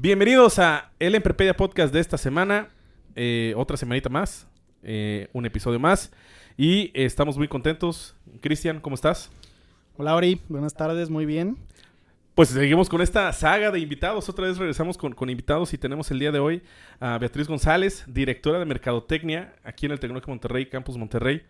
Bienvenidos a el Emprepedia Podcast de esta semana. Eh, otra semanita más. eh, un episodio más. Y eh, estamos muy contentos. Cristian, ¿cómo estás? Hola Ori, buenas tardes, muy bien. Pues seguimos con esta saga de invitados. Otra vez regresamos con, con invitados y tenemos el día de hoy a Beatriz González, directora de Mercadotecnia aquí en el Tecnológico Monterrey, Campus Monterrey.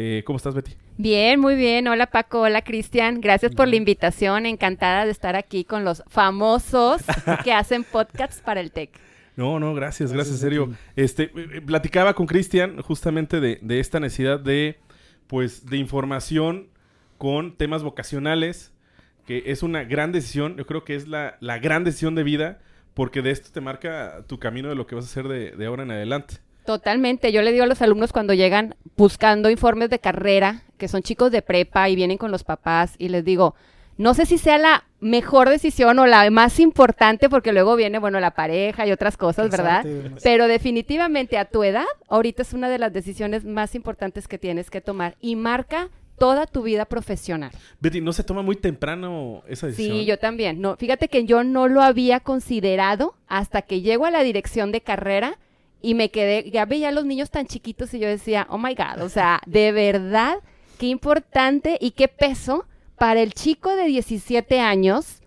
Eh, ¿Cómo estás, Betty? Bien, muy bien. Hola Paco, hola Cristian. Gracias por la invitación. Encantada de estar aquí con los famosos que hacen podcasts para el TEC. No, no, gracias, gracias, Gracias serio. Este, eh, eh, platicaba con Cristian justamente de, de esta necesidad de, pues, de información con temas vocacionales, que es una gran decisión. Yo creo que es la, la gran decisión de vida, porque de esto te marca tu camino de lo que vas a hacer de, de ahora en adelante. Totalmente. Yo le digo a los alumnos cuando llegan buscando informes de carrera, que son chicos de prepa y vienen con los papás, y les digo, no sé si sea la mejor decisión o la más importante, porque luego viene, bueno, la pareja y otras cosas, ¿verdad? Pero definitivamente a tu edad, ahorita es una de las decisiones más importantes que tienes que tomar y marca toda tu vida profesional. Betty, ¿no se toma muy temprano esa decisión? Sí, yo también. No, fíjate que yo no lo había considerado hasta que llego a la dirección de carrera y me quedé, ya veía a los niños tan chiquitos y yo decía, oh my God, o sea, de verdad, qué importante y qué peso para el chico de 17 años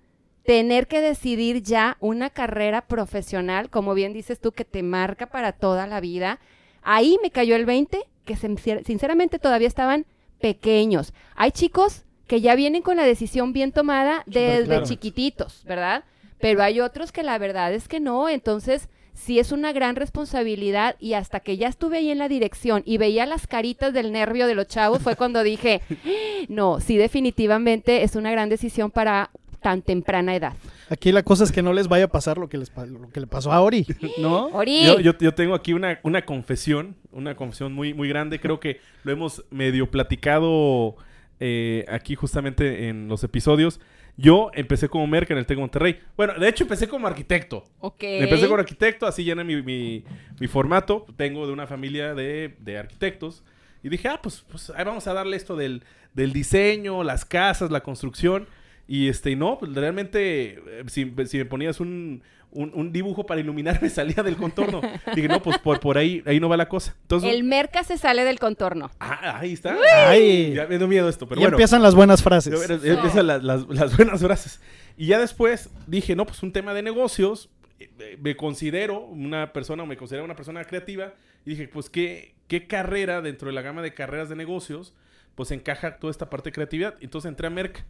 tener que decidir ya una carrera profesional, como bien dices tú, que te marca para toda la vida. Ahí me cayó el 20, que sin- sinceramente todavía estaban pequeños. Hay chicos que ya vienen con la decisión bien tomada desde claro. chiquititos, ¿verdad? Pero hay otros que la verdad es que no, entonces sí es una gran responsabilidad y hasta que ya estuve ahí en la dirección y veía las caritas del nervio de los chavos fue cuando dije, no, sí definitivamente es una gran decisión para tan temprana edad. Aquí la cosa es que no les vaya a pasar lo que, les, lo que le pasó a Ori, ¿no? Ori, Yo, yo- yo tengo aquí una, una confesión, una confesión muy, muy grande. Creo que lo hemos medio platicado eh, aquí justamente en los episodios. Yo empecé como merca en el TEC Monterrey. Bueno, de hecho empecé como arquitecto. ok. Empecé como arquitecto, así llena mi, mi- mi formato. Tengo de una familia de, de arquitectos. Y dije, ah, pues, pues ahí vamos a darle esto del, del diseño, las casas, la construcción. Y este, y no, pues realmente, eh, si, si me ponías un, un, un dibujo para iluminar, me salía del contorno. Dije, no, pues por, por ahí, ahí no va la cosa. Entonces, El merca se sale del contorno. ah, ahí está. Ay, Ya me dio miedo esto, pero y bueno. empiezan las buenas frases. Empiezan las, las- las buenas frases. Y ya después dije, no, pues un tema de negocios. eh, Me considero una persona, o me considero una persona creativa. Y dije, pues, ¿qué, ¿qué carrera dentro de la gama de carreras de negocios? Pues encaja toda esta parte de creatividad. Entonces entré a Merck,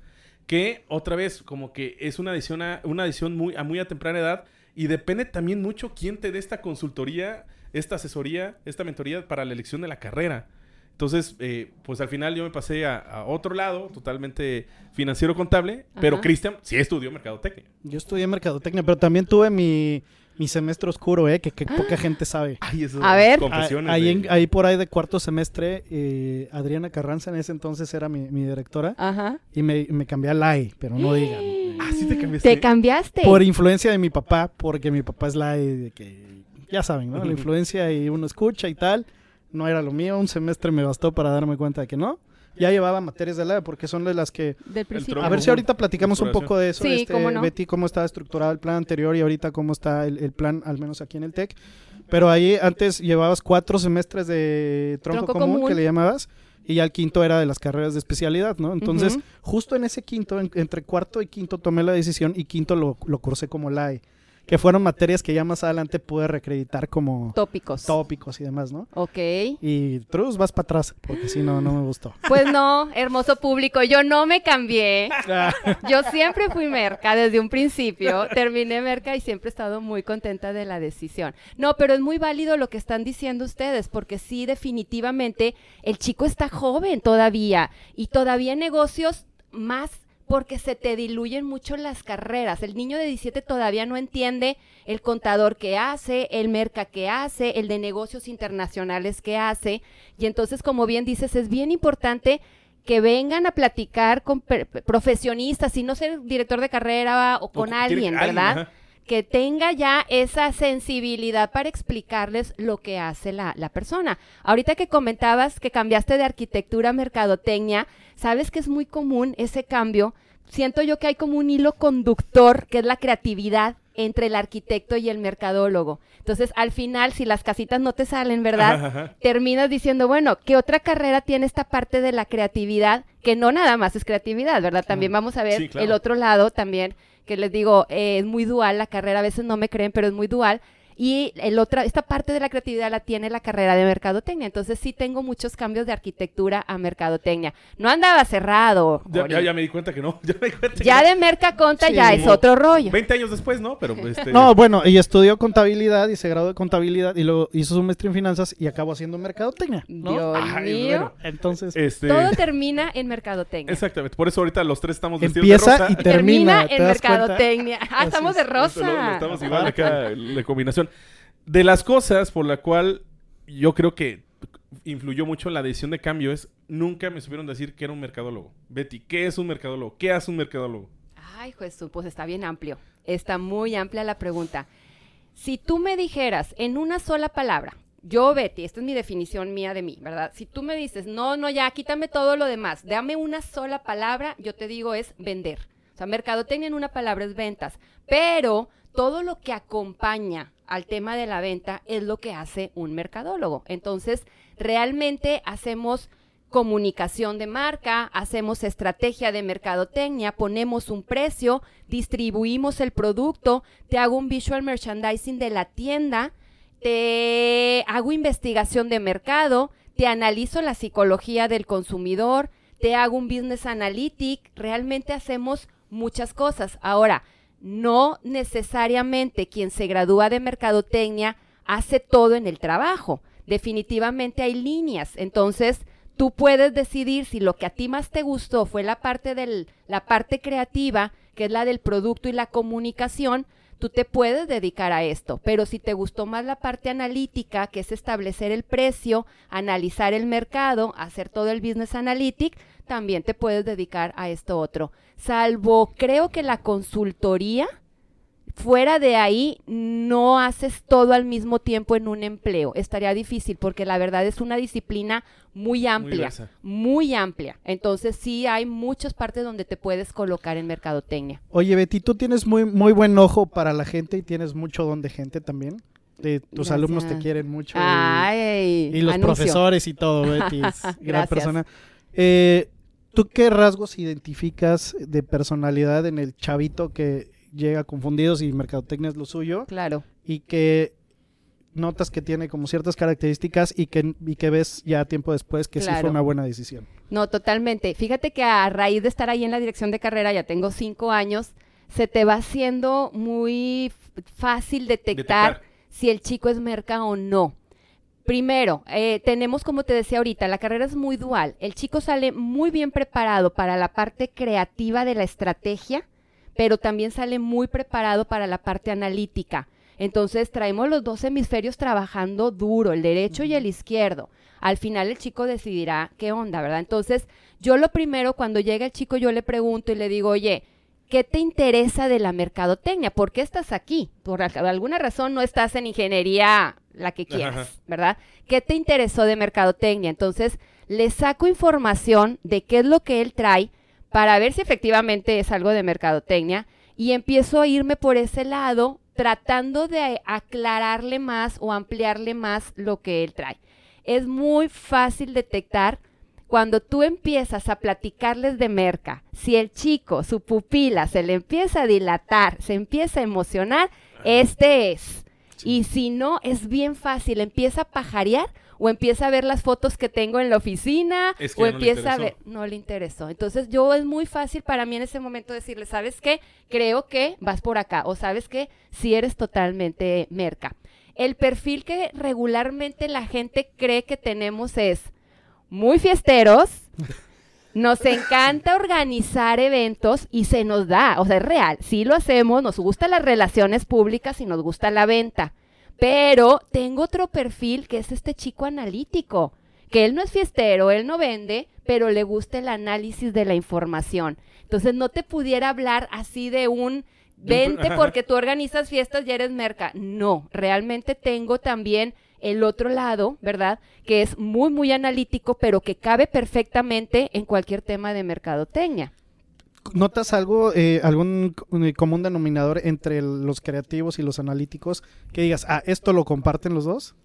que otra vez, como que es una adición a, una adición muy, a muy a temprana edad. Y depende también mucho quién te dé esta consultoría, esta asesoría, esta mentoría para la elección de la carrera. Entonces, eh, pues al final yo me pasé a, a otro lado, totalmente financiero contable, pero. Cristian sí estudió mercadotecnia. Yo estudié mercadotecnia, pero también tuve mi, mi semestre oscuro, ¿eh? Que, que poca gente sabe. Ay, eso A ver. confesiones. Ah, Ahí, de- en- ahí por ahí de cuarto semestre, eh, Adriana Carranza en ese entonces era mi, mi directora Ajá. y me, me cambié a LAE, pero no digan. Ah, sí te cambiaste. Te cambiaste. Por influencia de mi papá, porque mi papá es LAE, de que ya saben, ¿no? La influencia y uno escucha y tal. No era lo mío, un semestre me bastó para darme cuenta de que no. Ya llevaba materias de LAE porque son de las que Del principio. A ver si ahorita platicamos un poco de eso, Sí, este, cómo no. Betty, cómo está estructurado el plan anterior y ahorita cómo está el, el plan, al menos aquí en el TEC. Pero ahí antes llevabas cuatro semestres de tronco, Tronco común, común. que le llamabas, y ya el quinto era de las carreras de especialidad, ¿no? Entonces, justo en ese quinto, en- entre cuarto y quinto, tomé la decisión y quinto lo, lo cursé como LAE. Que fueron materias que ya más adelante pude reacreditar como Tópicos. tópicos y demás, ¿no? Ok. Y Trus, vas para atrás, porque si no, no me gustó. Pues no, hermoso público, yo no me cambié. Yo siempre fui merca desde un principio. Terminé merca y siempre he estado muy contenta de la decisión. No, pero es muy válido lo que están diciendo ustedes, porque sí, definitivamente, el chico está joven todavía y todavía en negocios más porque se te diluyen mucho las carreras. El niño de 17 todavía no entiende el contador que hace, el merca que hace, el de negocios internacionales que hace. Y entonces, como bien dices, es bien importante que vengan a platicar con profesionistas y no ser director de carrera o con alguien, ¿verdad? Que tenga ya esa sensibilidad para explicarles lo que hace la, la persona. Ahorita que comentabas que cambiaste de arquitectura a mercadotecnia, sabes que es muy común ese cambio. Siento yo que hay como un hilo conductor, que es la creatividad entre el arquitecto y el mercadólogo. Entonces, al final, si las casitas no te salen, ¿verdad? Ajá, terminas diciendo, bueno, ¿qué otra carrera tiene esta parte de la creatividad? Que no nada más es creatividad, ¿verdad? También vamos a ver Sí, claro. el otro lado también, que les digo, eh, es muy dual la carrera, a veces no me creen, pero es muy dual. Y el otra, esta parte de la creatividad la tiene la carrera de mercadotecnia. Entonces sí tengo muchos cambios de arquitectura a mercadotecnia. No andaba cerrado. Ya, Ori. ya, ya me di cuenta que no. Ya me di cuenta que Ya no. de mercaconta Sí. ya es otro rollo. 20 años después, ¿no? Pero este... No, bueno, y estudió contabilidad y se graduó de contabilidad y luego hizo su maestría en finanzas y acabó haciendo mercadotecnia, ¿no? Dios Ay, mío. bueno. Entonces, Este... Todo termina en mercadotecnia. Exactamente. Por eso ahorita los tres estamos vestidos empieza de rosa. y termina, ¿te en mercadotecnia. Ah, estamos de rosa. Lo- lo Estamos igual acá, la combinación. De las cosas por la cual yo creo que influyó mucho la decisión de cambio es nunca me supieron decir que era un mercadólogo. Betty, ¿qué es un mercadólogo? ¿Qué hace un mercadólogo? Ay, Jesús, pues está bien amplio. Está muy amplia la pregunta. Si tú me dijeras en una sola palabra, yo, Betty, esta es mi definición mía de mí, ¿verdad? Si tú me dices, no, no, ya, quítame todo lo demás, dame una sola palabra, yo te digo es vender. O sea, mercadotecnia en una palabra es ventas, pero todo lo que acompaña al tema de la venta es lo que hace un mercadólogo. Entonces, realmente hacemos comunicación de marca, hacemos estrategia de mercadotecnia, ponemos un precio, distribuimos el producto, te hago un visual merchandising de la tienda, te hago investigación de mercado, te analizo la psicología del consumidor, te hago un business analytic, realmente hacemos muchas cosas. Ahora, no necesariamente quien se gradúa de mercadotecnia hace todo en el trabajo. Definitivamente hay líneas. Entonces, tú puedes decidir si lo que a ti más te gustó fue la parte del la parte creativa, que es la del producto y la comunicación, tú te puedes dedicar a esto, pero si te gustó más la parte analítica, que es establecer el precio, analizar el mercado, hacer todo el business analytic, también te puedes dedicar a esto otro. Salvo, creo que la consultoría, fuera de ahí, no haces todo al mismo tiempo en un empleo. Estaría difícil porque la verdad es una disciplina muy amplia, muy, amplia. Entonces sí hay muchas partes donde te puedes colocar en mercadotecnia. Oye, Betty, tú tienes muy, muy buen ojo para la gente y tienes mucho don de gente también. De tus Gracias. alumnos te quieren mucho. y- Ay, y, los anuncio. profesores y todo, Betty. Es gran persona. Eh, ¿Tú qué rasgos identificas de personalidad en el chavito que llega confundidos y mercadotecnia es lo suyo? Claro. y que notas que tiene como ciertas características y que, y que ves ya tiempo después que sí fue una buena decisión. No, totalmente. Fíjate que a raíz de estar ahí en la dirección de carrera, ya tengo cinco años, se te va haciendo muy fácil detectar, Detectar. si el chico es merca o no. Primero, eh, tenemos, como te decía ahorita, la carrera es muy dual. El chico sale muy bien preparado para la parte creativa de la estrategia, pero también sale muy preparado para la parte analítica. Entonces traemos los dos hemisferios trabajando duro, el derecho y el izquierdo. Al final el chico decidirá qué onda, ¿verdad? Entonces yo lo primero, cuando llega el chico, yo le pregunto y le digo, oye, ¿qué te interesa de la mercadotecnia? ¿Por qué estás aquí? Por al- alguna razón no estás en ingeniería la que quieras, Ajá. ¿verdad? ¿Qué te interesó de mercadotecnia? Entonces le saco información de qué es lo que él trae para ver si efectivamente es algo de mercadotecnia y empiezo a irme por ese lado tratando de aclararle más o ampliarle más lo que él trae. Es muy fácil detectar cuando tú empiezas a platicarles de merca, si el chico, su pupila se le empieza a dilatar, se empieza a emocionar, Este es. Y si no, es bien fácil. Empieza a pajarear o empieza a ver las fotos que tengo en la oficina Es que o ya no le empieza a ver... No le interesó. Entonces yo es muy fácil para mí en ese momento decirle, ¿sabes qué? Creo que vas por acá. O ¿sabes qué? Si eres totalmente merca. El perfil que regularmente la gente cree que tenemos es muy fiesteros, nos encanta organizar eventos y se nos da, o sea, es real, sí lo hacemos, nos gustan las relaciones públicas y nos gusta la venta. Pero tengo otro perfil que es este chico analítico, que él no es fiestero, él no vende, pero le gusta el análisis de la información. Entonces no te pudiera hablar así de un vente porque tú organizas fiestas y eres merca. No, realmente tengo también el otro lado, ¿verdad? Que es muy, muy analítico, pero que cabe perfectamente en cualquier tema de mercadotecnia. ¿Notas algo, eh, algún eh, común denominador entre los creativos y los analíticos que digas, ah, esto lo comparten los dos?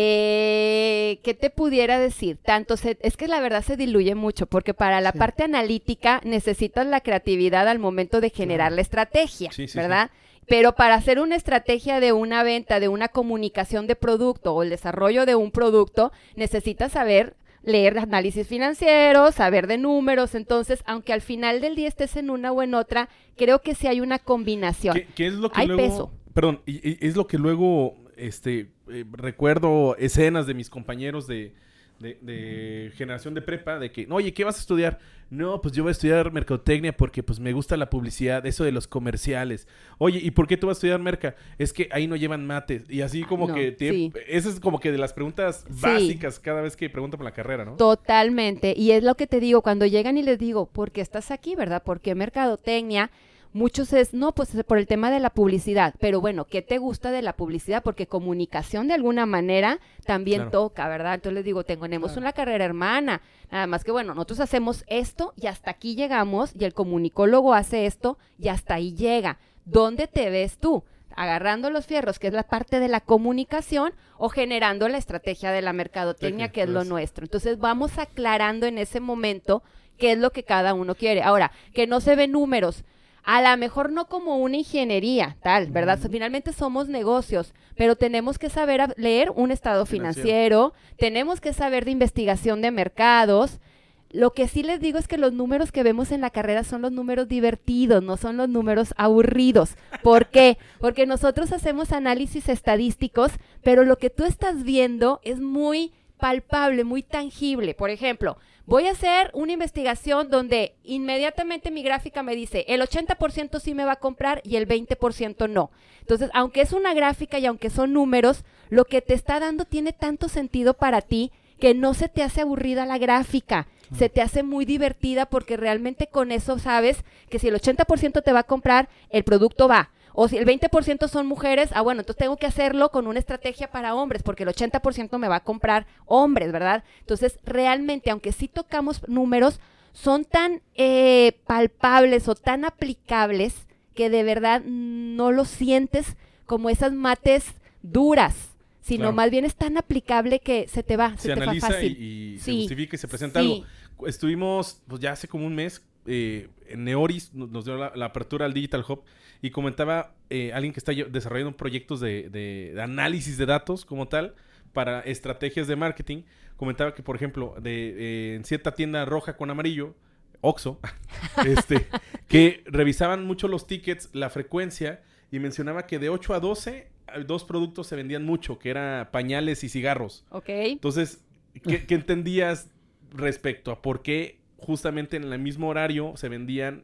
Eh, ¿Qué te pudiera decir? Tanto se- es que la verdad se diluye mucho, porque para la Sí. parte analítica necesitas la creatividad al momento de generar la estrategia, Sí, sí, ¿verdad? Pero para hacer una estrategia de una venta, de una comunicación de producto o el desarrollo de un producto, necesitas saber leer análisis financieros, saber de números. Entonces, aunque al final del día estés en una o en otra, creo que sí hay una combinación. ¿Qué, qué es lo que Hay luego... peso. Perdón, y- y es lo que luego, este, eh, recuerdo escenas de mis compañeros de, de- de generación de prepa, de que, oye, ¿qué vas a estudiar? No, pues yo voy a estudiar mercadotecnia porque pues me gusta la publicidad, eso de los comerciales. Oye, ¿y por qué tú vas a estudiar merca? Es que ahí no llevan mates. Y así como No, que... tiene- sí. Esa es como que de las preguntas Sí. básicas cada vez que preguntan por la carrera, ¿no? Totalmente. Y es lo que te digo, cuando llegan y les digo, ¿por qué estás aquí, verdad? ¿Por qué mercadotecnia? Muchos es, no, pues es por el tema de la publicidad. Pero bueno, ¿qué te gusta de la publicidad? Porque comunicación de alguna manera también Claro. toca, ¿verdad? Entonces les digo, tenemos una carrera hermana. Nada más que bueno, nosotros hacemos esto y hasta aquí llegamos y el comunicólogo hace esto y hasta ahí llega. ¿Dónde te ves tú? agarrando los fierros, que es la parte de la comunicación, o generando la estrategia de la mercadotecnia, Tecnia, que es lo pues. nuestro. Entonces vamos aclarando en ese momento qué es lo que cada uno quiere. Ahora, que no se ven números. A lo mejor no como una ingeniería, tal, ¿verdad? Finalmente somos negocios, pero tenemos que saber leer un estado Financiero. financiero, tenemos que saber de investigación de mercados. Lo que sí les digo es que los números que vemos en la carrera son los números divertidos, no son los números aburridos. ¿Por qué? Porque nosotros hacemos análisis estadísticos, pero lo que tú estás viendo es muy palpable, muy tangible. Por ejemplo, voy a hacer una investigación donde inmediatamente mi gráfica me dice el 80% sí me va a comprar y el 20% no. Entonces, aunque es una gráfica y aunque son números, lo que te está dando tiene tanto sentido para ti que no se te hace aburrida la gráfica, se te hace muy divertida porque realmente con eso sabes que si el 80% te va a comprar, el producto va. O si el 20% son mujeres, ah, bueno, entonces tengo que hacerlo con una estrategia para hombres, porque el 80% me va a comprar hombres, ¿verdad? Entonces, realmente, aunque sí tocamos números, son tan eh, palpables o tan aplicables que de verdad no lo sientes como esas mates duras, sino Claro. más bien es tan aplicable que se te va, se, se te va analiza y, fácil. y se Sí. justifica y se presenta Sí. algo. Estuvimos, pues ya hace como un mes, eh, en Neoris nos, nos dio la, la apertura al Digital Hub y comentaba eh, alguien que está desarrollando proyectos de, de- de análisis de datos como tal para estrategias de marketing. Comentaba que, por ejemplo, de, eh, en cierta tienda roja con amarillo, Oxo, este, que revisaban mucho los tickets, la frecuencia, y mencionaba que de 8 a 12, eh, dos productos se vendían mucho, que era pañales y cigarros. ¿Ok? Entonces, ¿qué, qué entendías respecto a por qué justamente en el mismo horario se vendían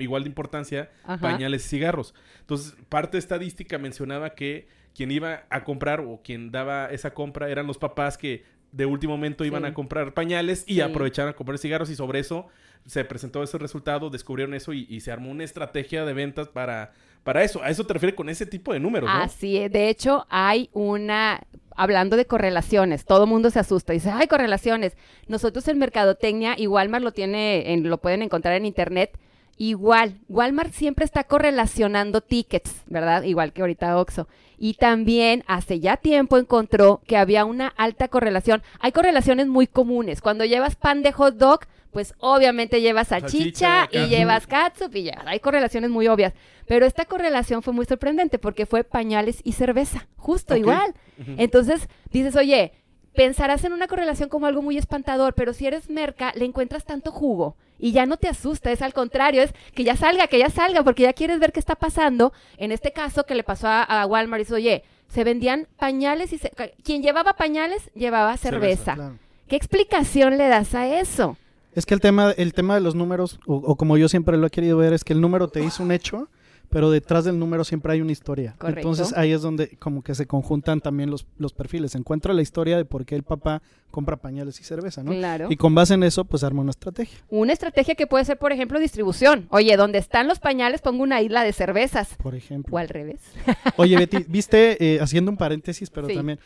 igual de importancia Ajá. pañales y cigarros? Entonces, parte estadística mencionaba que quien iba a comprar o quien daba esa compra eran los papás que de último momento iban Sí. a comprar pañales y Sí. aprovecharon a comprar cigarros y sobre eso se presentó ese resultado, descubrieron eso y, y se armó una estrategia de ventas para, para eso. A eso te refieres con ese tipo de números, ¿no? Así es. De hecho, hay una, hablando de correlaciones, todo mundo se asusta y dice, ay, correlaciones. Nosotros en Mercadotecnia, y Walmart lo tiene, en- lo pueden encontrar en internet, Igual, Walmart siempre está correlacionando tickets, ¿verdad? Igual que ahorita Oxxo. Y también hace ya tiempo encontró que había una alta correlación. Hay correlaciones muy comunes. Cuando llevas pan de hot dog, pues obviamente llevas salchicha Salchicha, y llevas catsup y ya. Hay correlaciones muy obvias. Pero esta correlación fue muy sorprendente porque fue pañales y cerveza. Justo igual. Entonces dices, oye, pensarás en una correlación como algo muy espantador, pero si eres merca, le encuentras tanto jugo y ya no te asusta, es al contrario, es que ya salga, que ya salga, porque ya quieres ver qué está pasando. En este caso que le pasó a, a Walmart, dice, oye, se vendían pañales y se- quien llevaba pañales llevaba cerveza. Cerveza, Claro. ¿Qué explicación le das a eso? Es que el tema, el tema de los números, o, o como yo siempre lo he querido ver, es que el número te dice un hecho, pero detrás del número siempre hay una historia. Correcto. Entonces ahí es donde como que se conjuntan también los, los perfiles. Encuentra la historia de por qué el papá compra pañales y cerveza, ¿no? Claro. Y con base en eso, pues arma una estrategia, Una estrategia que puede ser, por ejemplo, distribución. Oye, donde están los pañales pongo una isla de cervezas. por ejemplo. O al revés. Oye, Betty, viste, eh, haciendo un paréntesis, pero Sí. también,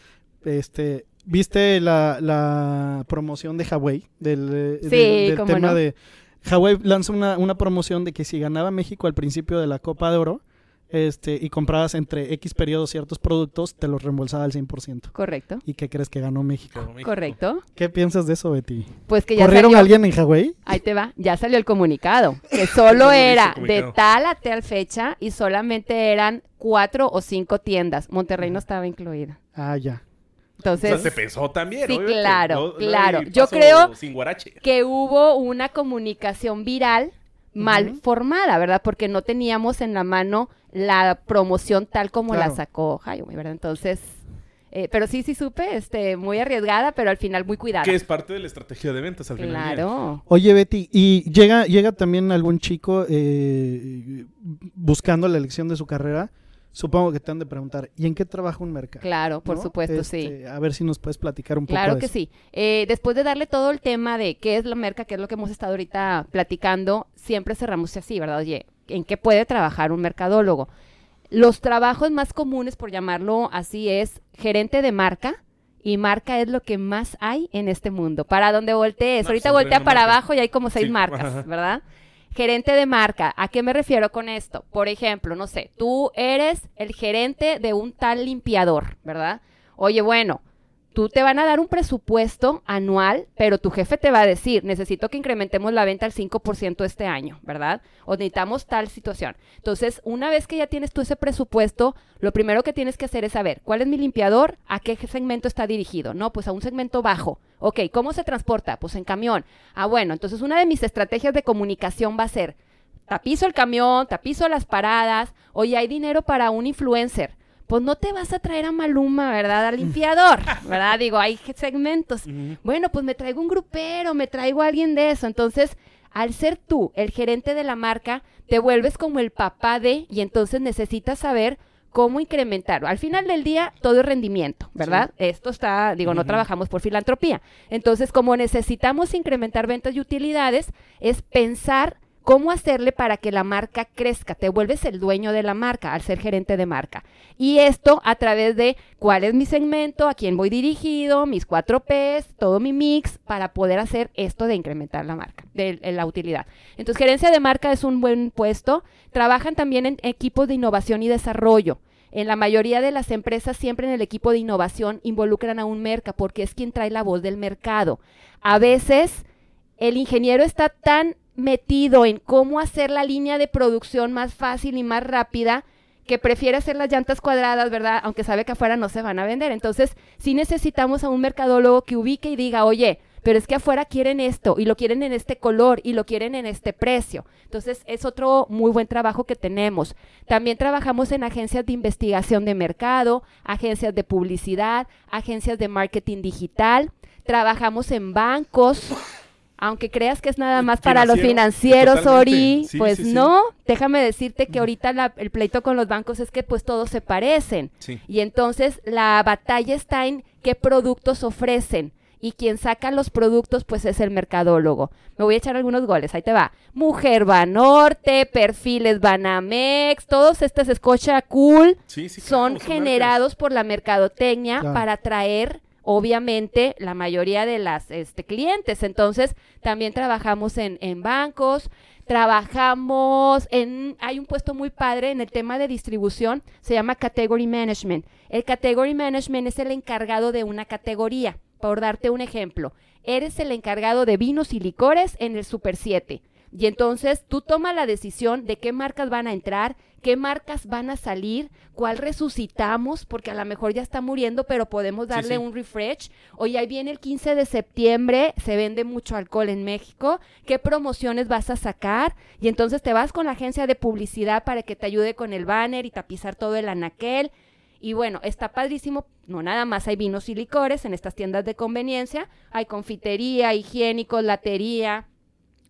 este, ¿viste la, la promoción de Huawei? Del, eh, Sí, del- del tema no. de... Huawei lanza una, una promoción de que si ganaba México al principio de la Copa de Oro, este, y comprabas entre X periodos ciertos productos, te los reembolsaba al 100%. Correcto. ¿Y qué crees que ganó México? Correcto. ¿Qué piensas de eso, Betty? Pues que ya ¿Corrieron salió. a alguien en Huawei? Ahí te va, ya salió el comunicado, que solo era de tal a tal fecha y solamente eran cuatro o cinco tiendas. Monterrey no estaba incluida. Ah, ya. O sea, Entonces, se pensó también. Sí, obviamente. claro, No- claro. Yo creo Sin guarache. que hubo una comunicación viral mal formada, ¿verdad? Porque no teníamos en la mano la promoción tal como la sacó Xiaomi, ¿verdad? Entonces, eh, pero sí, sí supe, este, muy arriesgada, pero al final muy cuidada. Que es parte de la estrategia de ventas al final. Claro. Oye, Betty, ¿y llega, llega también algún chico eh, buscando la elección de su carrera? Supongo que te han de preguntar, ¿y en qué trabaja un mercado? Claro, por ¿No? supuesto, sí. Este, A ver si nos puedes platicar un poco Claro de que eso. sí. Eh, después de darle todo el tema de qué es la merca, qué es lo que hemos estado ahorita platicando, siempre cerramos así, ¿verdad? Oye, ¿en qué puede trabajar un mercadólogo? Los trabajos más comunes, por llamarlo así, es gerente de marca. Y marca es lo que más hay en este mundo. Para donde voltees. No, ahorita voltea para marca. abajo y hay como seis Sí. marcas, Ajá. ¿verdad? Gerente de marca, ¿a qué me refiero con esto? Por ejemplo, no sé, tú eres el gerente de un tal limpiador, ¿verdad? Oye, bueno, tú te van a dar un presupuesto anual, pero tu jefe te va a decir, necesito que incrementemos la venta al 5% este año, ¿verdad? O necesitamos tal situación. Entonces, una vez que ya tienes tú ese presupuesto, lo primero que tienes que hacer es saber, ¿cuál es mi limpiador? ¿A qué segmento está dirigido? No, pues a un segmento bajo. Ok, ¿cómo se transporta? Pues en camión. Ah, bueno, entonces una de mis estrategias de comunicación va a ser, tapizo el camión, tapizo las paradas, oye, hay dinero para un influencer. Pues no te vas a traer a Maluma, ¿verdad? Al limpiador, ¿verdad? Digo, hay segmentos. Bueno, pues me traigo un grupero, me traigo a alguien de eso. Entonces, al ser tú el gerente de la marca, te vuelves como el papá de, y entonces necesitas saber cómo incrementar. Al final del día, todo es rendimiento, ¿verdad? Esto está, digo, no trabajamos por filantropía. Entonces, como necesitamos incrementar ventas y utilidades, es pensar cómo hacerle para que la marca crezca. Te vuelves el dueño de la marca al ser gerente de marca. Y esto a través de cuál es mi segmento, a quién voy dirigido, mis cuatro Ps, todo mi mix, para poder hacer esto de incrementar la marca, de, de la utilidad. Entonces, gerencia de marca es un buen puesto. Trabajan también en equipos de innovación y desarrollo. En la mayoría de las empresas, siempre en el equipo de innovación involucran a un merca porque es quien trae la voz del mercado. A veces el ingeniero está tan metido en cómo hacer la línea de producción más fácil y más rápida que prefiere hacer las llantas cuadradas, ¿verdad? Aunque sabe que afuera no se van a vender. Entonces, sí necesitamos a un mercadólogo que ubique y diga, oye, pero es que afuera quieren esto y lo quieren en este color y lo quieren en este precio. Entonces, es otro muy buen trabajo que tenemos. También trabajamos en agencias de investigación de mercado, agencias de publicidad, agencias de marketing digital. Trabajamos en bancos. Aunque creas que es nada más para los Financiero, financieros, totalmente. Ori, Sí, pues sí, sí. no. Déjame decirte que ahorita la- el pleito con los bancos es que pues todos se parecen. Sí. Y entonces la batalla está en qué productos ofrecen. Y quien saca los productos, pues es el mercadólogo. Me voy a echar algunos goles, ahí te va. Mujer Banorte, Perfiles Banamex, todos estos Scotia Cool Sí, sí, claro, son marcas. generados por la mercadotecnia Claro. para atraer obviamente la mayoría de las este, clientes. Entonces, también trabajamos en, en bancos, trabajamos en, hay un puesto muy padre en el tema de distribución, se llama Category Management. El Category Management es el encargado de una categoría. Por darte un ejemplo, eres el encargado de vinos y licores en el Super 7. Y entonces tú tomas la decisión de qué marcas van a entrar, qué marcas van a salir, cuál resucitamos, porque a lo mejor ya está muriendo, pero podemos darle sí. un refresh. Oye, ahí viene el 15 de septiembre, se vende mucho alcohol en México, qué promociones vas a sacar. Y entonces te vas con la agencia de publicidad para que te ayude con el banner y tapizar todo el anaquel. Y bueno, está padrísimo. No nada más hay vinos y licores en estas tiendas de conveniencia. Hay confitería, higiénicos, latería.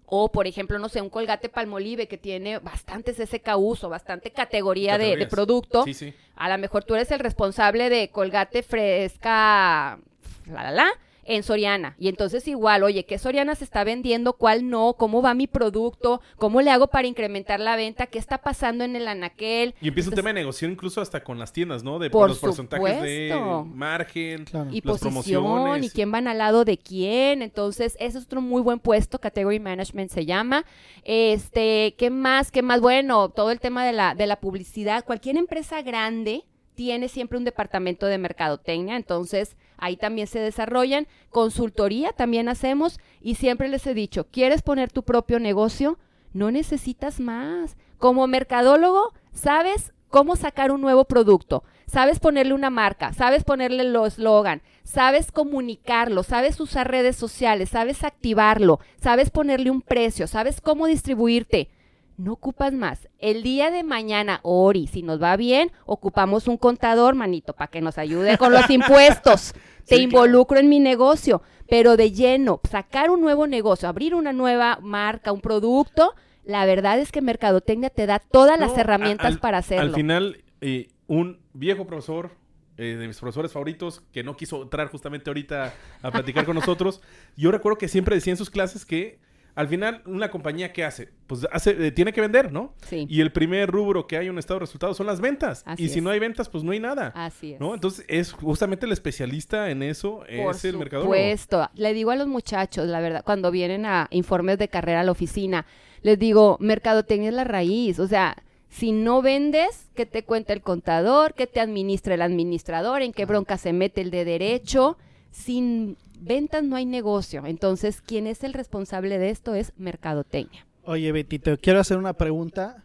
O, por ejemplo, no sé, un colgate palmolive que tiene bastantes SKUs o bastante categoría de, de producto. Sí, sí. A lo mejor tú eres el responsable de colgate fresca, la, la, la, en Soriana. Y entonces igual, oye, ¿qué Soriana se está vendiendo? ¿Cuál no? ¿Cómo va mi producto? ¿Cómo le hago para incrementar la venta? ¿Qué está pasando en el anaquel? Y empieza un tema de negociación incluso hasta con las tiendas, ¿no? De Por los porcentajes de margen, Claro. y las posición promociones. y quién van al lado de quién. Entonces, ese es otro muy buen puesto, Category Management se llama. Este, ¿qué más? ¿Qué más? Bueno, todo el tema de la, de la publicidad. Cualquier empresa grande tiene siempre un departamento de mercadotecnia, entonces ahí también se desarrollan. Consultoría también hacemos y siempre les he dicho, ¿quieres poner tu propio negocio? No necesitas más. Como mercadólogo, sabes cómo sacar un nuevo producto, sabes ponerle una marca, sabes ponerle el eslogan, sabes comunicarlo, sabes usar redes sociales, sabes activarlo, sabes ponerle un precio, sabes cómo distribuirte. No ocupas más. El día de mañana, Ori, si nos va bien, ocupamos un contador, manito, para que nos ayude con los impuestos. Te Sí, involucro en mi negocio, pero de lleno, sacar un nuevo negocio, abrir una nueva marca, un producto, la verdad es que Mercadotecnia te da todas las herramientas al- para hacerlo. Al final, eh, un viejo profesor, eh, de mis profesores favoritos, que no quiso entrar justamente ahorita a platicar con nosotros, yo recuerdo que siempre decía en sus clases que al final una compañía que hace, pues hace, eh, tiene que vender, ¿no? Sí. Y el primer rubro que hay en un estado de resultados son las ventas. Así y si es. no hay ventas, pues no hay nada. Así es. ¿No? Entonces es justamente el especialista en eso, Por es el mercadólogo. supuesto. Le digo a los muchachos, la verdad, cuando vienen a informes de carrera a la oficina, les digo, mercadotecnia es la raíz. O sea, si no vendes, ¿qué te cuenta el contador? ¿Qué te administra el administrador? ¿En qué bronca se mete el de derecho? Sin ventas no hay negocio. Entonces, ¿quién es el responsable de esto? Es mercadotecnia. Oye, Betty, te quiero hacer una pregunta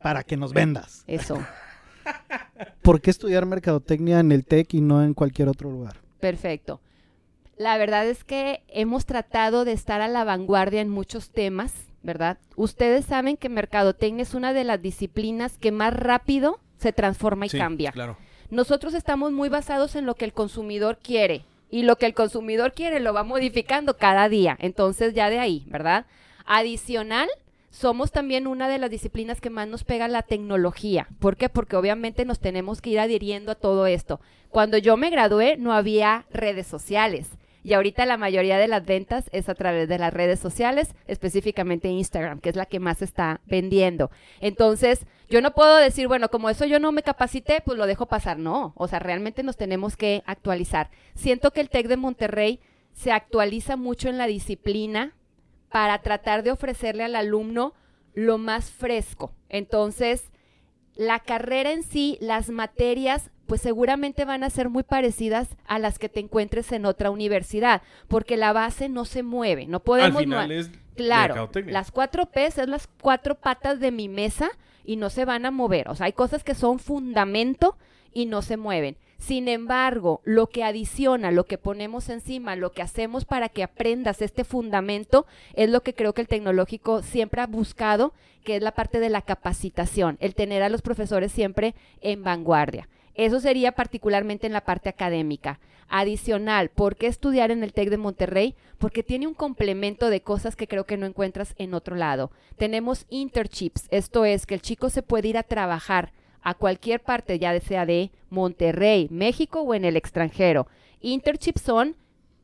para que nos vendas. Eso. ¿Por qué estudiar mercadotecnia en el TEC y no en cualquier otro lugar? Perfecto. La verdad es que hemos tratado de estar a la vanguardia en muchos temas, ¿verdad? Ustedes saben que mercadotecnia es una de las disciplinas que más rápido se transforma y Sí, cambia. Claro. Nosotros estamos muy basados en lo que el consumidor quiere y lo que el consumidor quiere lo va modificando cada día. Entonces ya de ahí, ¿verdad? Adicional, somos también una de las disciplinas que más nos pega la tecnología. ¿Por qué? Porque obviamente nos tenemos que ir adhiriendo a todo esto. Cuando yo me gradué no había redes sociales. Y ahorita la mayoría de las ventas es a través de las redes sociales, específicamente Instagram, que es la que más está vendiendo. Entonces, yo no puedo decir, bueno, como eso yo no me capacité, pues lo dejo pasar. No, o sea, realmente nos tenemos que actualizar. Siento que el TEC de Monterrey se actualiza mucho en la disciplina para tratar de ofrecerle al alumno lo más fresco. Entonces, la carrera en sí, las materias, pues seguramente van a ser muy parecidas a las que te encuentres en otra universidad, porque la base no se mueve, no podemos... Al final es Claro, las cuatro P's es las cuatro patas de mi mesa y no se van a mover. O sea, hay cosas que son fundamento y no se mueven. Sin embargo, lo que adiciona, lo que ponemos encima, lo que hacemos para que aprendas este fundamento es lo que creo que el tecnológico siempre ha buscado, que es la parte de la capacitación, el tener a los profesores siempre en vanguardia. Eso sería particularmente en la parte académica. Adicional, ¿por qué estudiar en el TEC de Monterrey? Porque tiene un complemento de cosas que creo que no encuentras en otro lado. Tenemos internships, esto es que el chico se puede ir a trabajar a cualquier parte, ya sea de Monterrey, México o en el extranjero. Internships son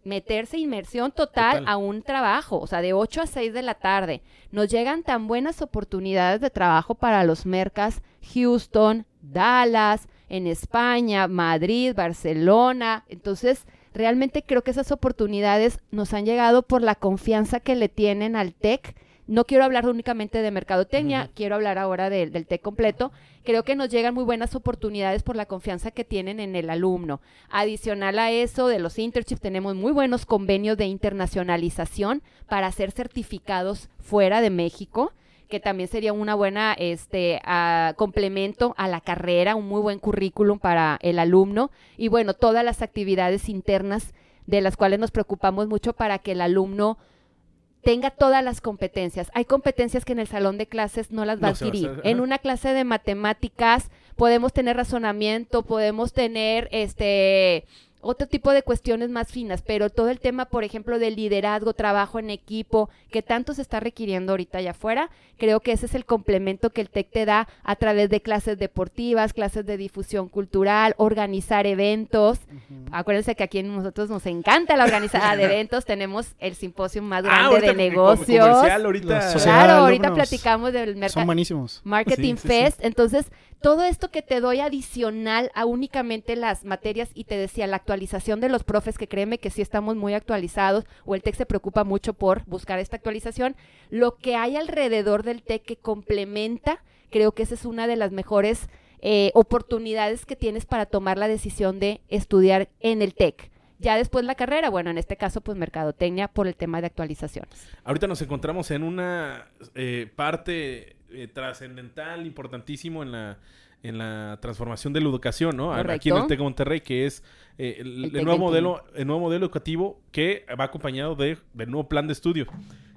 meterse inmersión total, Total. a un trabajo, o sea, de 8 a 6 de la tarde. Nos llegan tan buenas oportunidades de trabajo para los mercas Houston, Dallas, en España, Madrid, Barcelona. Entonces, realmente creo que esas oportunidades nos han llegado por la confianza que le tienen al TEC. No quiero hablar únicamente de mercadotecnia, quiero hablar ahora de- del TEC completo. Creo que nos llegan muy buenas oportunidades por la confianza que tienen en el alumno. Adicional a eso, de los internships, tenemos muy buenos convenios de internacionalización para ser certificados fuera de México que también sería una buena este ah, complemento a la carrera, un muy buen currículum para el alumno y bueno, todas las actividades internas de las cuales nos preocupamos mucho para que el alumno tenga todas las competencias. Hay competencias que en el salón de clases no las va a va adquirir. En una clase de matemáticas podemos tener razonamiento, podemos tener este otro tipo de cuestiones más finas, pero todo el tema, por ejemplo, del liderazgo, trabajo en equipo, que tanto se está requiriendo ahorita allá afuera, creo que ese es el complemento que el TEC te da a través de clases deportivas, clases de difusión cultural, organizar eventos. Acuérdense que aquí en nosotros nos encanta la organizada de eventos, tenemos el simposio más grande Ah, ahorita de negocios. comercial, ahorita. Claro, de ahorita platicamos del Son mercado. buenísimos. Marketing Sí, sí, sí. Fest. Entonces, todo esto que te doy adicional a únicamente las materias y te decía la actualización de los profes, que créeme que sí estamos muy actualizados, o el TEC se preocupa mucho por buscar esta actualización. Lo que hay alrededor del TEC que complementa, creo que esa es una de las mejores eh, oportunidades que tienes para tomar la decisión de estudiar en el TEC. Ya después la carrera, bueno, en este caso, pues mercadotecnia por el tema de actualizaciones. Ahorita nos encontramos en una eh, parte eh, trascendental, importantísimo en la, en la transformación de la educación, ¿no? Aquí en el. TEC Monterrey, que es eh, el, El el TEC nuevo 21. modelo, el nuevo modelo educativo que va acompañado de, del nuevo plan de estudio.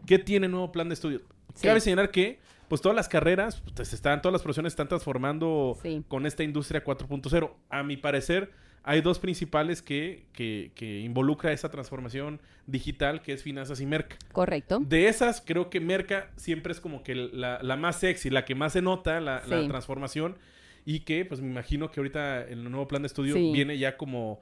¿Qué tiene el nuevo plan de estudio? Sí. Cabe señalar que pues todas las carreras, pues, están, todas las profesiones están transformando Sí. con esta industria 4.0. A mi parecer, hay dos principales que, que, que involucra esa transformación digital, que es finanzas y merca. Correcto. De esas, creo que Merca siempre es como que la, la más sexy, la que más se nota la, transformación. Y que, pues me imagino que ahorita el nuevo plan de estudio Sí. viene ya como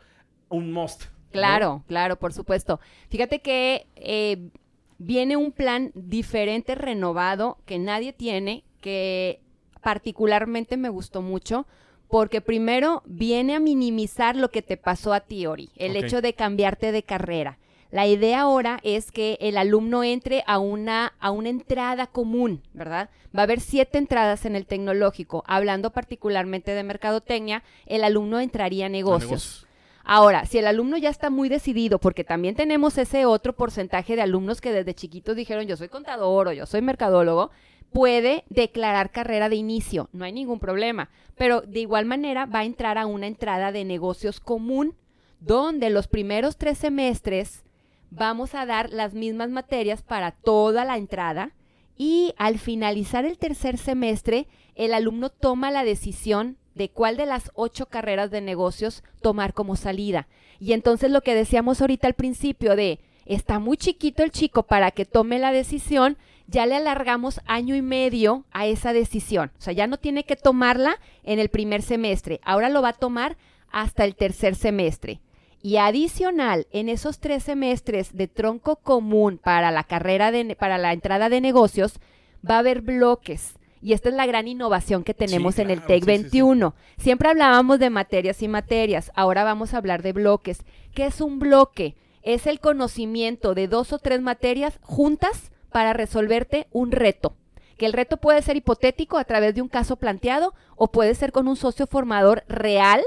un must. ¿no? Claro, claro, por supuesto. Fíjate que eh, viene un plan diferente, renovado, que nadie tiene, que particularmente me gustó mucho, porque primero viene a minimizar lo que te pasó a ti, Ori, el hecho de cambiarte de carrera. La idea ahora es que el alumno entre a una, a una entrada común, ¿verdad? Va a haber siete entradas en el tecnológico. Hablando particularmente de mercadotecnia, el alumno entraría a A negocios. negocios. Ahora, si el alumno ya está muy decidido, porque también tenemos ese otro porcentaje de alumnos que desde chiquitos dijeron yo soy contador o yo soy mercadólogo, puede declarar carrera de inicio, no hay ningún problema, pero de igual manera va a entrar a una entrada de negocios común, donde los primeros tres semestres vamos a dar las mismas materias para toda la entrada y al finalizar el tercer semestre, el alumno toma la decisión de cuál de las ocho carreras de negocios tomar como salida. Y entonces lo que decíamos ahorita al principio de, está muy chiquito el chico para que tome la decisión, ya le alargamos año y medio a esa decisión. O sea, ya no tiene que tomarla en el primer semestre, ahora lo va a tomar hasta el tercer semestre. Y adicional, en esos tres semestres de tronco común para la carrera de, para la entrada de negocios, va a haber bloques. Y esta es la gran innovación que tenemos en el TEC sí. 21. Siempre hablábamos de materias y materias, ahora vamos a hablar de bloques. ¿Qué es un bloque? Es el conocimiento de dos o tres materias juntas para resolverte un reto. Que el reto puede ser hipotético a través de un caso planteado o puede ser con un socio formador real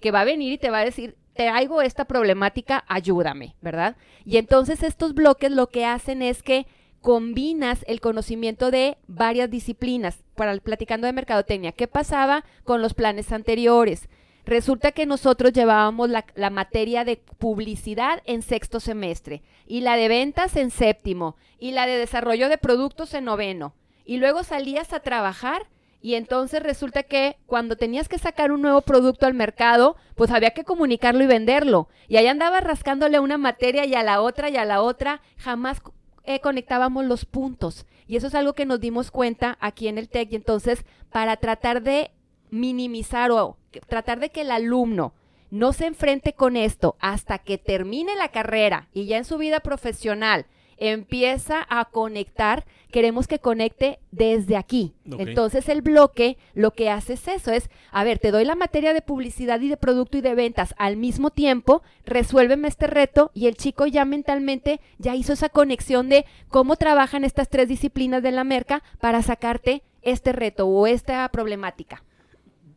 que va a venir y te va a decir, te traigo esta problemática, ayúdame, ¿verdad? Y entonces estos bloques lo que hacen es que combinas el conocimiento de varias disciplinas. Para platicando de mercadotecnia, ¿qué pasaba con los planes anteriores? Resulta que nosotros llevábamos la, materia de publicidad en sexto semestre y la de ventas en séptimo y la de desarrollo de productos en noveno. Y luego salías a trabajar y entonces resulta que cuando tenías que sacar un nuevo producto al mercado, pues había que comunicarlo y venderlo. Y ahí andabas rascándole una materia y a la otra y a la otra. Jamás eh, conectábamos los puntos. Y eso es algo que nos dimos cuenta aquí en el TEC. Y entonces, para tratar de minimizar o tratar de que el alumno no se enfrente con esto hasta que termine la carrera y ya en su vida profesional empieza a conectar, queremos que conecte desde aquí. Entonces el bloque lo que hace es eso, es, a ver, te doy la materia de publicidad y de producto y de ventas al mismo tiempo, resuélveme este reto y el chico ya mentalmente ya hizo esa conexión de cómo trabajan estas tres disciplinas de la merca para sacarte este reto o esta problemática.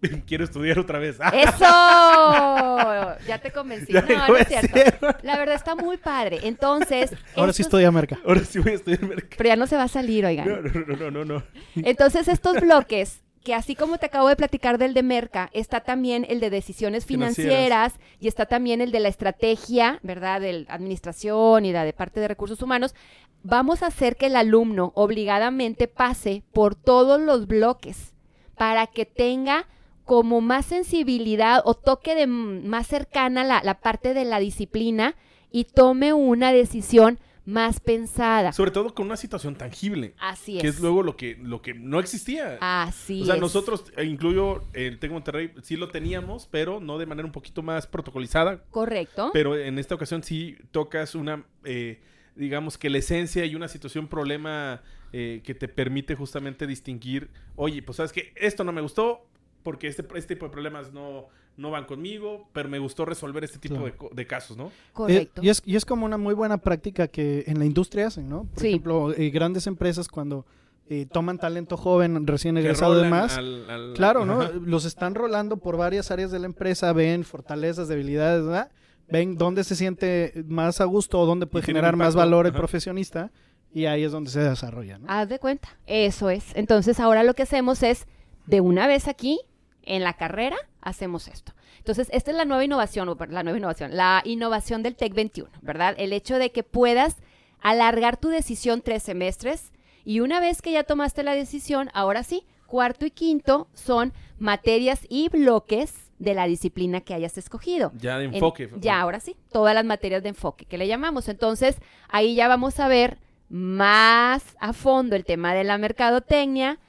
Quiero estudiar otra vez. ¡Eso! Ya te convencí. Ya no, no es cierto. La verdad está muy padre. Entonces. Ahora sí estos- estoy a merca. Ahora sí voy a estudiar mercado. Pero ya no se va a salir, oigan. No, no, no, no, no, no. Entonces, estos bloques, que así como te acabo de platicar del de Merca, está también el de decisiones financieras, Financieras. y está también el de la estrategia, ¿verdad? De administración y la de parte de recursos humanos. Vamos a hacer que el alumno obligadamente pase por todos los bloques para que tenga como más sensibilidad o toque de más cercana la, la parte de la disciplina y tome una decisión más pensada. Sobre todo con una situación tangible. Así es. Que es luego lo que, lo que no existía. Así o sea, es. nosotros, e incluyo el Tec Monterrey, sí lo teníamos, pero no de manera un poquito más protocolizada. Correcto. Pero en esta ocasión sí tocas una, eh, digamos que la esencia y una situación, problema eh, que te permite justamente distinguir, oye, pues sabes que esto no me gustó porque este, este tipo de problemas no, no van conmigo, pero me gustó resolver este tipo Claro. de, casos, ¿no? Correcto. Eh, y, es, y es como una muy buena práctica que en la industria hacen, ¿no? Por Sí. ejemplo, eh, grandes empresas cuando eh, toman talento joven, recién egresado y demás, al- al- claro, ¿no? Ajá. Los están rolando por varias áreas de la empresa, ven fortalezas, debilidades, ¿verdad? Ven dónde se siente más a gusto o dónde puede generar más valor el ajá. profesionista y ahí es donde se desarrolla, ¿no? Haz de cuenta. Eso es. Entonces, ahora lo que hacemos es, de una vez aquí, en la carrera, hacemos esto. Entonces, esta es la nueva innovación, o la nueva innovación, la innovación del TEC 21, ¿verdad? El hecho de que puedas alargar tu decisión tres semestres y una vez que ya tomaste la decisión, ahora sí, cuarto y quinto son materias y bloques de la disciplina que hayas escogido. Ya de En- enfoque. ya, ahora sí, todas las materias de enfoque que le llamamos. Entonces, ahí ya vamos a ver más a fondo el tema de la mercadotecnia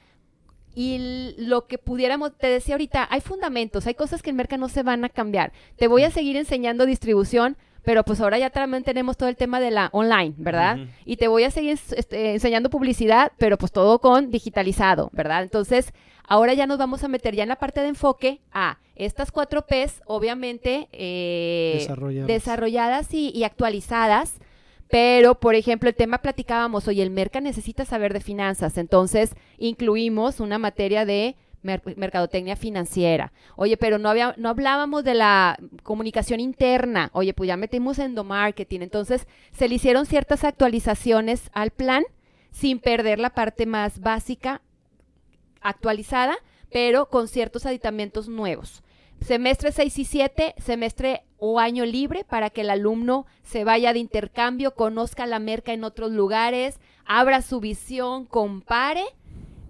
y lo que pudiéramos, te decía ahorita, hay fundamentos, hay cosas que en mercado no se van a cambiar. Te voy a seguir enseñando distribución, pero pues ahora ya también tenemos todo el tema de la online, ¿verdad? Y te voy a seguir es- este, enseñando publicidad, pero pues todo con digitalizado, ¿verdad? Entonces, ahora ya nos vamos a meter ya en la parte de enfoque a estas cuatro Ps, obviamente, eh, Desarrolladas. desarrolladas y, y actualizadas. Pero, por ejemplo, el tema platicábamos, oye, el Merca necesita saber de finanzas, entonces incluimos una materia de mer- mercadotecnia financiera. Oye, pero no, había, no hablábamos de la comunicación interna. Oye, pues ya metimos endomarketing. Entonces, se le hicieron ciertas actualizaciones al plan sin perder la parte más básica actualizada, pero con ciertos aditamentos nuevos. Semestre 6 y 7, semestre o año libre para que el alumno se vaya de intercambio, conozca la merca en otros lugares, abra su visión, compare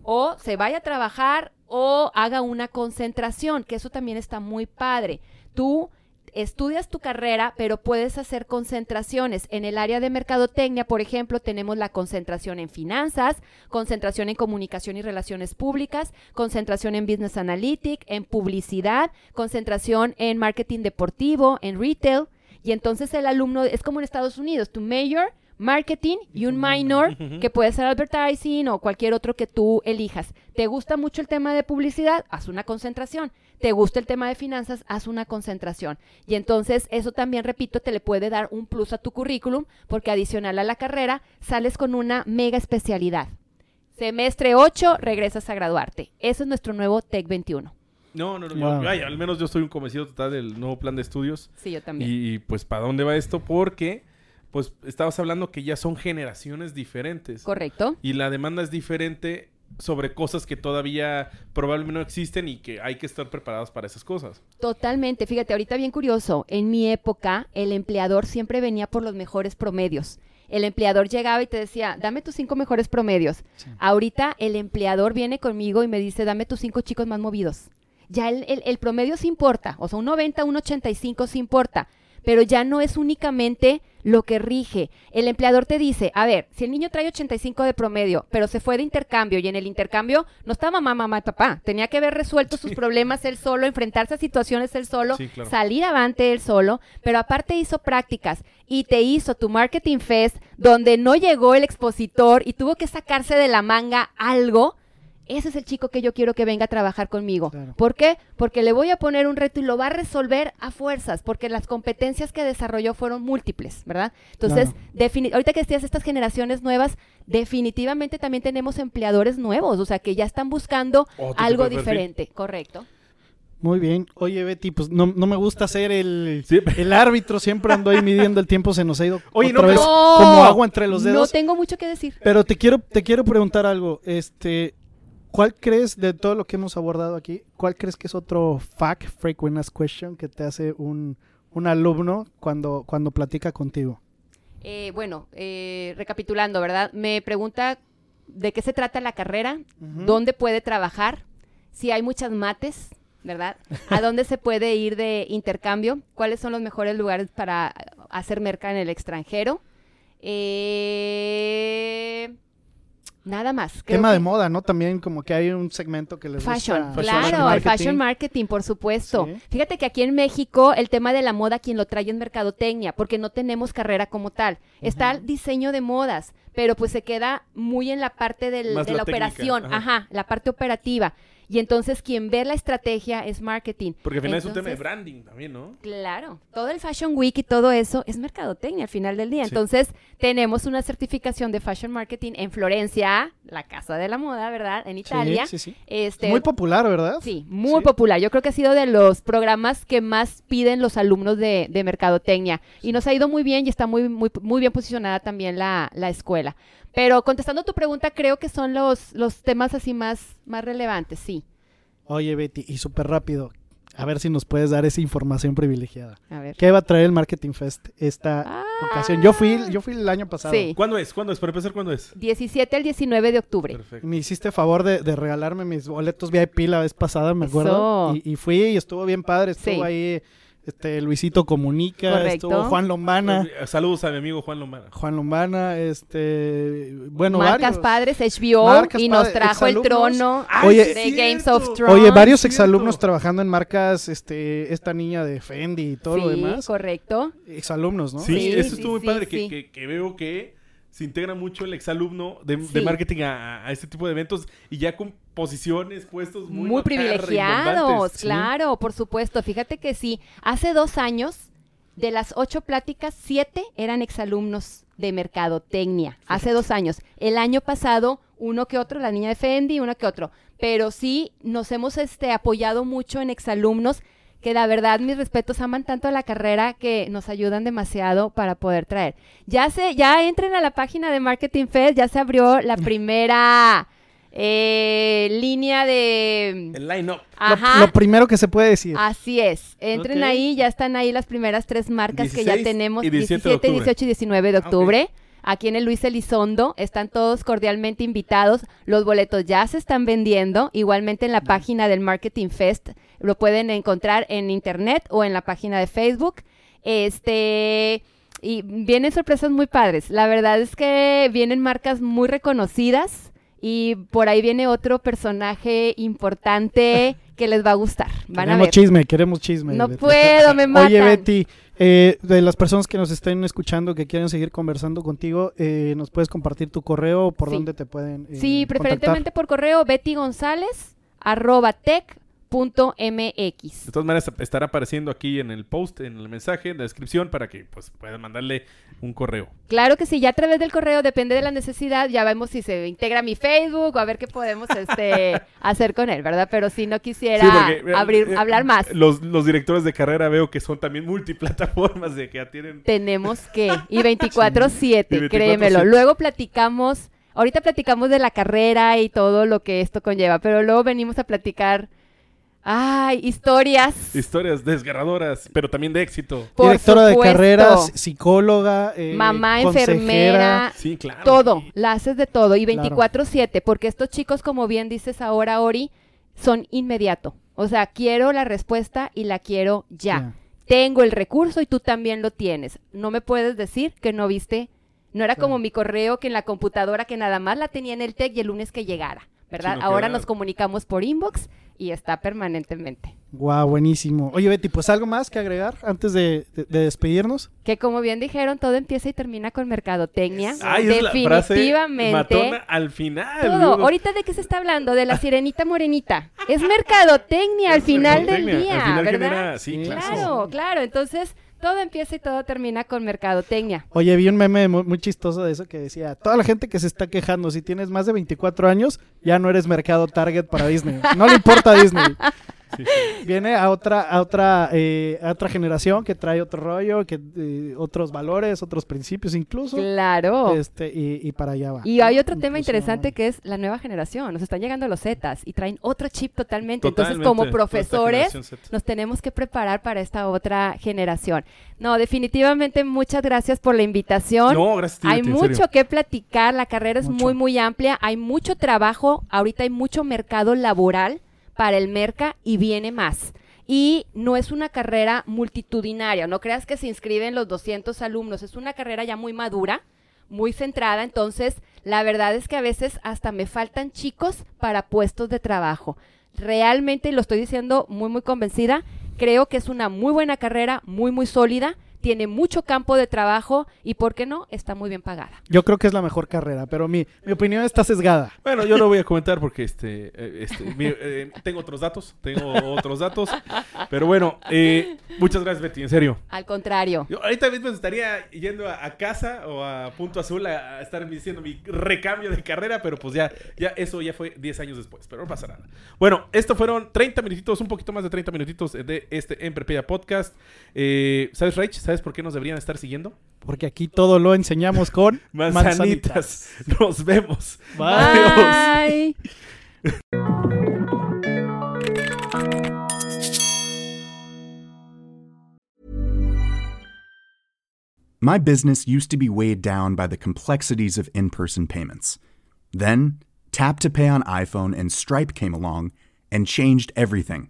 o se vaya a trabajar o haga una concentración, que eso también está muy padre. Tú estudias tu carrera, pero puedes hacer concentraciones. En el área de mercadotecnia, por ejemplo, tenemos la concentración en finanzas, concentración en comunicación y relaciones públicas, concentración en business analytics, en publicidad, concentración en marketing deportivo, en retail. Y entonces el alumno es como en Estados Unidos, tu major, marketing y un minor que puede ser advertising o cualquier otro que tú elijas. ¿Te gusta mucho el tema de publicidad? Haz una concentración. ¿Te gusta el tema de finanzas? Haz una concentración. Y entonces eso también, repito, te le puede dar un plus a tu currículum porque adicional a la carrera sales con una mega especialidad. Semestre 8, regresas a graduarte. Ese es nuestro nuevo TEC 21. No, no, no. Wow. yo- ay, al menos yo estoy un convencido total del nuevo plan de estudios. Sí, yo también. Y, y, pues, ¿para dónde va esto? Porque, pues, estabas hablando que ya son generaciones diferentes. Correcto. Y la demanda es diferente sobre cosas que todavía probablemente no existen y que hay que estar preparados para esas cosas. Totalmente. Fíjate, ahorita bien curioso. En mi época, el empleador siempre venía por los mejores promedios. El empleador llegaba y te decía, dame tus cinco mejores promedios. Ahorita el empleador viene conmigo y me dice, dame tus cinco chicos más movidos. Ya el, el- el promedio sí importa. O sea, un 90, un 85 sí importa. Pero ya no es únicamente lo que rige. El empleador te dice, a ver, si el niño trae 85 de promedio, pero se fue de intercambio y en el intercambio no estaba mamá, mamá y papá, tenía que haber resuelto sus problemas él solo, enfrentarse a situaciones él solo, Sí, claro. salir avante él solo, pero aparte hizo prácticas y te hizo tu Marketing Fest donde no llegó el expositor y tuvo que sacarse de la manga algo. Ese es el chico que yo quiero que venga a trabajar conmigo. Claro. ¿Por qué? Porque le voy a poner un reto y lo va a resolver a fuerzas, porque las competencias que desarrolló fueron múltiples, ¿verdad? Entonces, Claro. ahorita que decías estas generaciones nuevas, definitivamente también tenemos empleadores nuevos, o sea, que ya están buscando algo diferente, correcto. Muy bien. Oye, Betty, pues no, no me gusta ser el, Sí. el árbitro. Siempre ando ahí midiendo el tiempo. Se nos ha ido Oye, otra no, vez pero- como agua entre los No dedos. tengo mucho que decir. Pero te quiero, te quiero preguntar algo. Este, ¿Cuál crees de todo lo que hemos abordado aquí? ¿Cuál crees que es otro fact, frequent asked question, que te hace un, un alumno cuando, cuando platica contigo? Eh, bueno, eh, recapitulando, ¿verdad? Me pregunta de qué se trata la carrera, dónde puede trabajar, si hay muchas mates, ¿verdad? ¿A dónde se puede ir de intercambio? ¿Cuáles son los mejores lugares para hacer merca en el extranjero? Eh, nada más. Creo Tema de moda, ¿no? También como que hay un segmento que les Fashion, gusta. claro, el fashion marketing, por supuesto. Sí. Fíjate que aquí en México el tema de la moda quien lo trae es mercadotecnia, porque no tenemos carrera como tal. Está el diseño de modas, pero pues se queda muy en la parte del- de la operación, ajá. ajá. la parte operativa. Y entonces quien ve la estrategia es marketing. Porque al final es un tema de branding también, ¿no? Claro, todo el Fashion Week y todo eso es mercadotecnia al final del día. Sí. Entonces, tenemos una certificación de Fashion Marketing en Florencia, la casa de la moda, ¿verdad? En Italia. Sí, sí, sí. Este, Muy popular, ¿verdad? Sí, muy Sí. popular. Yo creo que ha sido de los programas que más piden los alumnos de, de mercadotecnia. Y nos ha ido muy bien y está muy, muy, muy bien posicionada también la, la escuela. Pero contestando tu pregunta, creo que son los, los temas así más, más relevantes, sí. Oye, Betty, y súper rápido. A ver si nos puedes dar esa información privilegiada. A ver. ¿Qué va a traer el Marketing Fest esta Ah. ocasión? Yo fui, yo fui el año pasado. Sí. ¿Cuándo es? ¿Cuándo es? Para empezar, ¿cuándo es? 17 al 19 de octubre. Perfecto. Me hiciste favor de, de regalarme mis boletos VIP la vez pasada, me acuerdo. Eso. Y, y fui y estuvo bien padre. Estuvo Sí. ahí este Luisito Comunica, Correcto. estuvo Juan Lombana. Saludos a mi amigo Juan Lomana. Juan Lombana, este, bueno, Marcas varios. Padres, HBO, Marcas y nos Padres, trajo el trono Ay, Oye, de sí es Games of cierto. Thrones. Oye, varios cierto. exalumnos trabajando en marcas, este, esta niña de Fendi y todo lo Sí, demás. correcto. Exalumnos, ¿no? Sí, Sí, eso sí, estuvo muy padre, sí. Que, que- que veo que se integra mucho el exalumno de, de marketing a, a este tipo de eventos y ya con posiciones, puestos muy, Muy, privilegiados. Sí. claro, por supuesto. Fíjate que sí, hace dos años, de las ocho pláticas, siete eran exalumnos de mercadotecnia. Hace dos años. El año pasado, uno que otro, la niña de Fendi, uno que otro. Pero sí, nos hemos este, apoyado mucho en exalumnos que la verdad, mis respetos, aman tanto la carrera que nos ayudan demasiado para poder traer. Ya se, ya entren a la página de Marketing Fest, ya se abrió la primera eh, línea de... El line-up. Lo, Ajá. lo primero que se puede decir. Así es. Entren ahí, ya están ahí las primeras tres marcas que ya 16 tenemos. y 17 de 17, octubre. 18 y 19 de ok. Aquí en el Luis Elizondo. Están todos cordialmente invitados. Los boletos ya se están vendiendo. Igualmente en la página del Marketing Fest. Lo pueden encontrar en internet o en la página de Facebook. Este. Y vienen sorpresas muy padres. La verdad es que vienen marcas muy reconocidas. Y por ahí viene otro personaje importante que les va a gustar. Van a queremos ver. chisme, queremos chisme. No Betty. puedo, me matan. Oye, Betty, eh, de las personas que nos estén escuchando, que quieren seguir conversando contigo, eh, ¿nos puedes compartir tu correo o por Sí. dónde te pueden eh, Sí, preferentemente por correo Betty González arroba tech punto mx. De todas maneras, estará apareciendo aquí en el post, en el mensaje, en la descripción, para que pues puedan mandarle un correo. Claro que sí, ya a través del correo depende de la necesidad, ya vemos si se integra mi Facebook o a ver qué podemos este, hacer con él, ¿verdad? Pero si no quisiera Sí, porque, eh, abrir, eh, hablar más, Los, los directores de carrera veo que son también multiplataformas, de que ya tienen... tenemos que, y 24-7, Y 24/7. créemelo. Luego platicamos, ahorita platicamos de la carrera y todo lo que esto conlleva, pero luego venimos a platicar, ay, historias. Historias desgarradoras, pero también de éxito. por Directora de carreras, psicóloga, eh, mamá, consejera. enfermera, Sí, claro. todo, la haces de todo y Claro. 24/7, porque estos chicos, como bien dices ahora, Ori, son inmediato. O sea, quiero la respuesta y la quiero ya. Tengo el recurso y tú también lo tienes. No me puedes decir que no viste. No era como mi correo que en la computadora que nada más la tenía en el TEC y el lunes que llegara, ¿verdad? Sino Ahora nos comunicamos por inbox y está permanentemente. Guau, buenísimo. Oye, Betty, pues algo más que agregar antes de, de- de despedirnos. Que como bien dijeron, todo empieza y termina con mercadotecnia. Ay, es la frase Definitivamente. matona al final. Todo. Ahorita de qué se está hablando, de la sirenita morenita. Es mercadotecnia al final del día, Al final ¿verdad? genera- sí, claro. Claro, claro. Entonces, todo empieza y todo termina con mercadotecnia. Oye, vi un meme muy, muy chistoso de eso que decía, toda la gente que se está quejando, si tienes más de 24 años, ya no eres mercado target para Disney. No le importa a Disney. Sí, Viene a otra, a otra, eh, a otra generación que trae otro rollo, que eh, otros valores, otros principios incluso. Claro. Este, y, y para allá va. Y hay otro tema interesante que es la nueva generación. Nos están llegando los Zetas y traen otro chip totalmente. Entonces, como profesores, nos tenemos que preparar para esta otra generación. No, definitivamente muchas gracias por la invitación. No, gracias. Hay mucho que platicar, la carrera es Mucho. muy, muy amplia, hay mucho trabajo, ahorita hay mucho mercado laboral para el merca y viene más. Y no es una carrera multitudinaria, no creas que se inscriben los 200 alumnos, es una carrera ya muy madura, muy centrada, entonces la verdad es que a veces hasta me faltan chicos para puestos de trabajo. Realmente, lo estoy diciendo muy, muy convencida, creo que es una muy buena carrera, muy, muy sólida, tiene mucho campo de trabajo y, ¿por qué no?, está muy bien pagada. Yo creo que es la mejor carrera, pero mi, mi opinión está sesgada. Bueno, yo lo voy a comentar porque este, eh, este, mi- eh, tengo otros datos, tengo otros datos. Pero bueno, eh, muchas gracias, Betty, en serio. Al contrario. Yo ahorita mismo estaría yendo a, a casa o a Punto Azul a, a estar diciendo mi recambio de carrera, pero pues ya, ya eso ya fue 10 años después, pero no pasa nada. Bueno, esto fueron 30 minutitos, un poquito más de 30 minutitos de este En Prepedia Podcast. Eh, ¿Sabes, Rach? ¿Sabes por qué nos deberían estar siguiendo? Porque aquí todo lo enseñamos con Manzanitas. Nos vemos. Bye. My business used to be weighed down by the complexities of in person payments. Then, Tap to Pay on iPhone and Stripe came along and changed everything.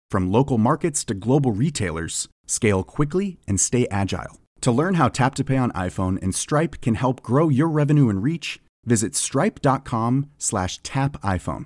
from local markets to global retailers, scale quickly and stay agile. To learn how Tap to Pay on iPhone and Stripe can help grow your revenue and reach, visit stripe.com slash tap iPhone.